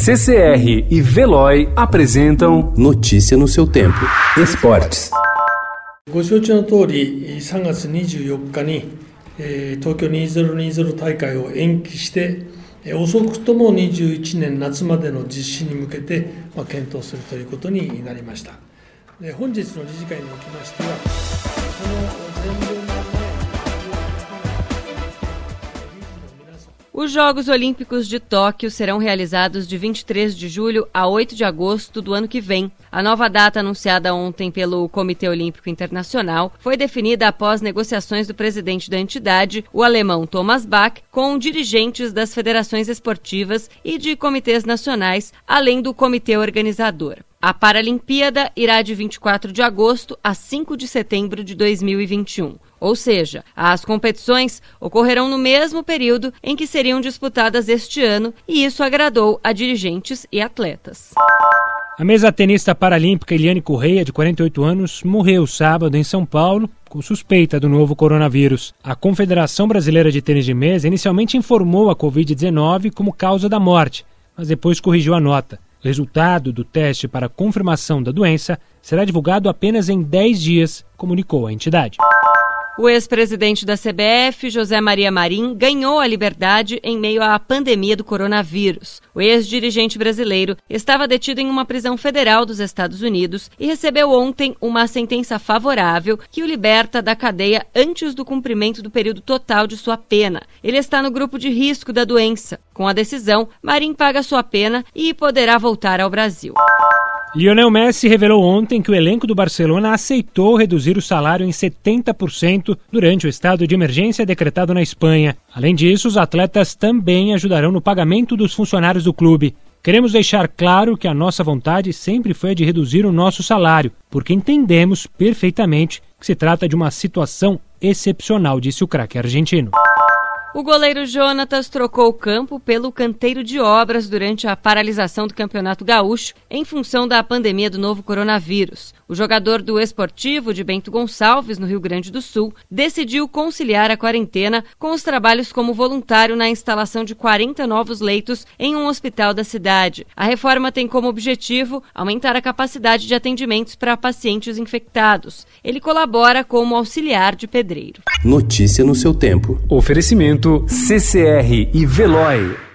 CCR e Veloy apresentam Notícia no seu tempo. Esportes. ご承知の通り、3月24日に、えー、東京2020大会を延期して、えー、遅くとも21年夏までの実施に向けて、まあ、検討するということになりました。で本日の理事会におきましては、その前 Os Jogos Olímpicos de Tóquio serão realizados de 23 de julho a 8 de agosto do ano que vem. A nova data anunciada ontem pelo Comitê Olímpico Internacional foi definida após negociações do presidente da entidade, o alemão Thomas Bach, com dirigentes das federações esportivas e de comitês nacionais, além do comitê organizador. A Paralimpíada irá de 24 de agosto a 5 de setembro de 2021. Ou seja, as competições ocorrerão no mesmo período em que seriam disputadas este ano, e isso agradou a dirigentes e atletas. A mesa tenista paralímpica Eliane Correia, de 48 anos, morreu sábado em São Paulo com suspeita do novo coronavírus. A Confederação Brasileira de Tênis de Mesa inicialmente informou a Covid-19 como causa da morte, mas depois corrigiu a nota. O resultado do teste para confirmação da doença será divulgado apenas em 10 dias, comunicou a entidade. O ex-presidente da CBF, José Maria Marim, ganhou a liberdade em meio à pandemia do coronavírus. O ex-dirigente brasileiro estava detido em uma prisão federal dos Estados Unidos e recebeu ontem uma sentença favorável que o liberta da cadeia antes do cumprimento do período total de sua pena. Ele está no grupo de risco da doença. Com a decisão, Marim paga sua pena e poderá voltar ao Brasil. Lionel Messi revelou ontem que o elenco do Barcelona aceitou reduzir o salário em 70% durante o estado de emergência decretado na Espanha. Além disso, os atletas também ajudarão no pagamento dos funcionários do clube. Queremos deixar claro que a nossa vontade sempre foi a de reduzir o nosso salário, porque entendemos perfeitamente que se trata de uma situação excepcional, disse o craque argentino. O goleiro Jonatas trocou o campo pelo canteiro de obras durante a paralisação do Campeonato Gaúcho em função da pandemia do novo coronavírus. O jogador do Esportivo de Bento Gonçalves, no Rio Grande do Sul, decidiu conciliar a quarentena com os trabalhos como voluntário na instalação de 40 novos leitos em um hospital da cidade. A reforma tem como objetivo aumentar a capacidade de atendimentos para pacientes infectados. Ele colabora como auxiliar de pedreiro. Notícia no seu tempo. Oferecimento CCR e Veloy.